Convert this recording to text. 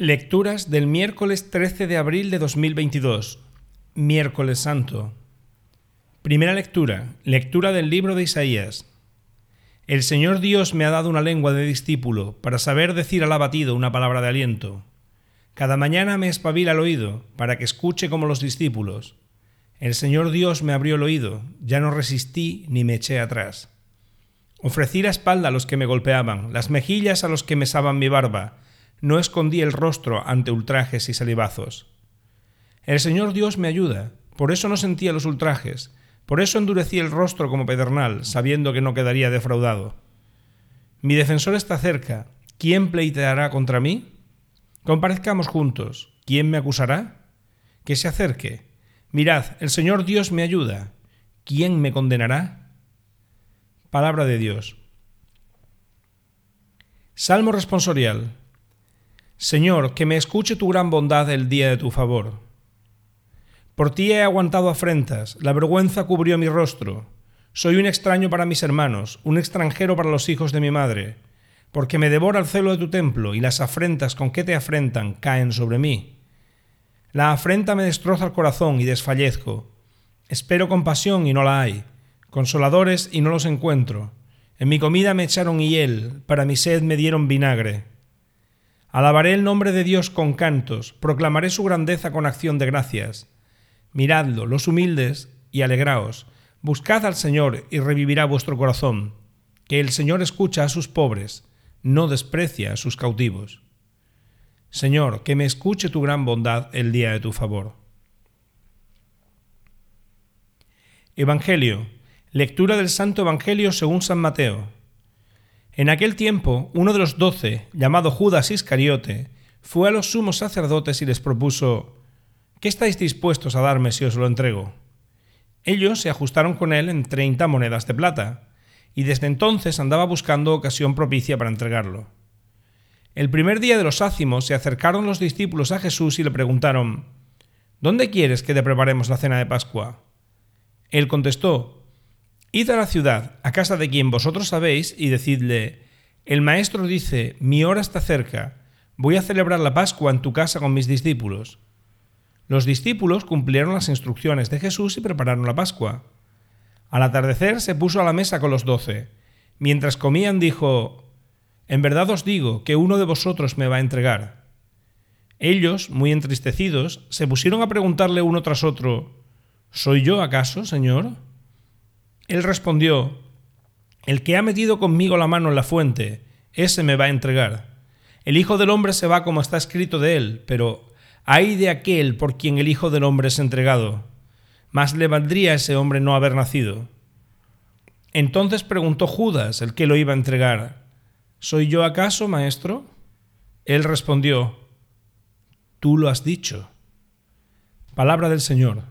Lecturas del miércoles 13 de abril de 2022, miércoles santo. Primera lectura, lectura del libro de Isaías. El Señor Dios me ha dado una lengua de discípulo para saber decir al abatido una palabra de aliento. Cada mañana me espabila el oído para que escuche como los discípulos. El Señor Dios me abrió el oído, ya no resistí ni me eché atrás. Ofrecí la espalda a los que me golpeaban, las mejillas a los que mesaban mi barba, no escondí el rostro ante ultrajes y salivazos. El Señor Dios me ayuda, por eso no sentía los ultrajes, por eso endurecí el rostro como pedernal, sabiendo que no quedaría defraudado. Mi defensor está cerca, ¿quién pleiteará contra mí? Comparezcamos juntos, ¿quién me acusará? Que se acerque. Mirad, el Señor Dios me ayuda, ¿quién me condenará? Palabra de Dios. Salmo responsorial. Señor, que me escuche tu gran bondad el día de tu favor. Por ti he aguantado afrentas, la vergüenza cubrió mi rostro. Soy un extraño para mis hermanos, un extranjero para los hijos de mi madre, porque me devora el celo de tu templo y las afrentas con que te afrentan caen sobre mí. La afrenta me destroza el corazón y desfallezco. Espero compasión y no la hay, consoladores y no los encuentro. En mi comida me echaron hiel, para mi sed me dieron vinagre. Alabaré el nombre de Dios con cantos, proclamaré su grandeza con acción de gracias. Miradlo, los humildes, y alegraos. Buscad al Señor y revivirá vuestro corazón, que el Señor escucha a sus pobres, no desprecia a sus cautivos. Señor, que me escuche tu gran bondad el día de tu favor. Evangelio. Lectura del Santo Evangelio según San Mateo. En aquel tiempo, uno de los doce, llamado Judas Iscariote, fue a los sumos sacerdotes y les propuso, ¿Qué estáis dispuestos a darme si os lo entrego? Ellos se ajustaron con él en treinta monedas de plata, y desde entonces andaba buscando ocasión propicia para entregarlo. El primer día de los ácimos se acercaron los discípulos a Jesús y le preguntaron, ¿Dónde quieres que te preparemos la cena de Pascua? Él contestó, Id a la ciudad, a casa de quien vosotros sabéis, y decidle, el maestro dice, mi hora está cerca, voy a celebrar la Pascua en tu casa con mis discípulos. Los discípulos cumplieron las instrucciones de Jesús y prepararon la Pascua. Al atardecer se puso a la mesa con los doce. Mientras comían dijo, En verdad os digo que uno de vosotros me va a entregar. Ellos, muy entristecidos, se pusieron a preguntarle uno tras otro, ¿Soy yo acaso, Señor? Él respondió, El que ha metido conmigo la mano en la fuente, ese me va a entregar. El Hijo del Hombre se va como está escrito de él, pero ay de aquel por quien el Hijo del Hombre es entregado. Más le valdría a ese hombre no haber nacido. Entonces preguntó Judas, el que lo iba a entregar, ¿Soy yo acaso, maestro? Él respondió, Tú lo has dicho. Palabra del Señor.